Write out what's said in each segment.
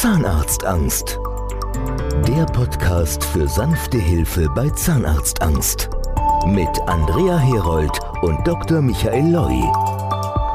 Zahnarztangst. Der Podcast für sanfte Hilfe bei Zahnarztangst. Mit Andrea Herold und Dr. Michael Loi.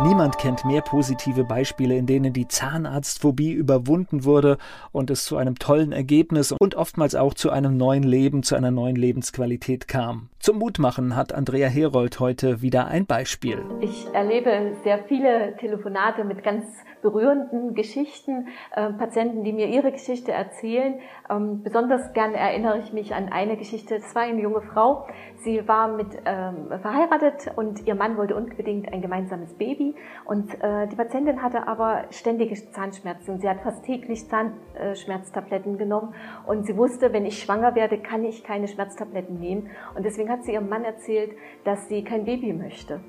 Niemand kennt mehr positive Beispiele, in denen die Zahnarztphobie überwunden wurde und es zu einem tollen Ergebnis und oftmals auch zu einem neuen Leben, zu einer neuen Lebensqualität kam. Zum Mutmachen hat Andrea Herold heute wieder ein Beispiel. Ich erlebe sehr viele Telefonate mit ganz berührenden Geschichten, äh, Patienten, die mir ihre Geschichte erzählen. Ähm, besonders gern erinnere ich mich an eine Geschichte. Es war eine junge Frau. Sie war mit ähm, verheiratet und ihr Mann wollte unbedingt ein gemeinsames Baby. Und äh, die Patientin hatte aber ständige Zahnschmerzen. Sie hat fast täglich Zahnschmerztabletten genommen und sie wusste, wenn ich schwanger werde, kann ich keine Schmerztabletten nehmen. Und deswegen hat sie ihrem Mann erzählt, dass sie kein Baby möchte.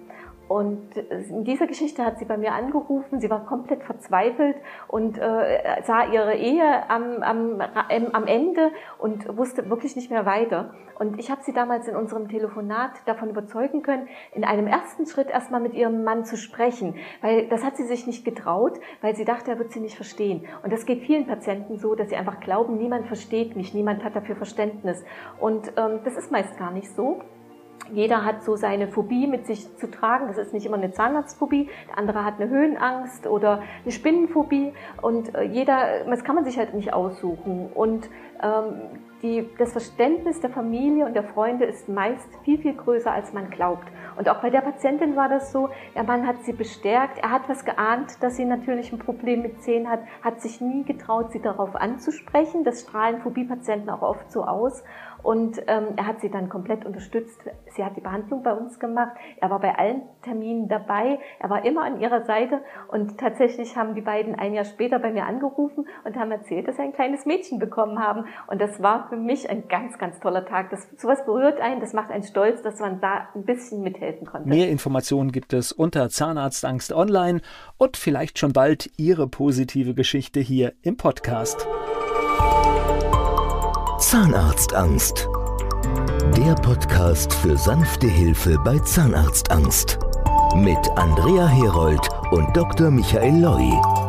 Und in dieser Geschichte hat sie bei mir angerufen. Sie war komplett verzweifelt und äh, sah ihre Ehe am, am, am Ende und wusste wirklich nicht mehr weiter. Und ich habe sie damals in unserem Telefonat davon überzeugen können, in einem ersten Schritt erstmal mit ihrem Mann zu sprechen, weil das hat sie sich nicht getraut, weil sie dachte, er wird sie nicht verstehen. Und das geht vielen Patienten so, dass sie einfach glauben, niemand versteht mich, niemand hat dafür Verständnis. Und ähm, das ist meist gar nicht so. Jeder hat so seine Phobie mit sich zu tragen. Das ist nicht immer eine Zahnarztphobie. Der andere hat eine Höhenangst oder eine Spinnenphobie. Und äh, jeder, das kann man sich halt nicht aussuchen. Und ähm, die, das Verständnis der Familie und der Freunde ist meist viel, viel größer, als man glaubt. Und auch bei der Patientin war das so, der Mann hat sie bestärkt, er hat was geahnt, dass sie natürlich ein Problem mit Zähnen hat, hat sich nie getraut, sie darauf anzusprechen. Das strahlen Phobie-Patienten auch oft so aus. Und ähm, er hat sie dann komplett unterstützt. Sie hat die Behandlung bei uns gemacht. Er war bei allen Terminen dabei. Er war immer an ihrer Seite. Und tatsächlich haben die beiden ein Jahr später bei mir angerufen und haben erzählt, dass sie ein kleines Mädchen bekommen haben. Und das war für mich ein ganz, ganz toller Tag. Das, sowas berührt einen, das macht einen stolz, dass man da ein bisschen mithelfen konnte. Mehr Informationen gibt es unter Zahnarztangst online und vielleicht schon bald Ihre positive Geschichte hier im Podcast. Zahnarztangst. Der Podcast für sanfte Hilfe bei Zahnarztangst. Mit Andrea Herold und Dr. Michael Loi.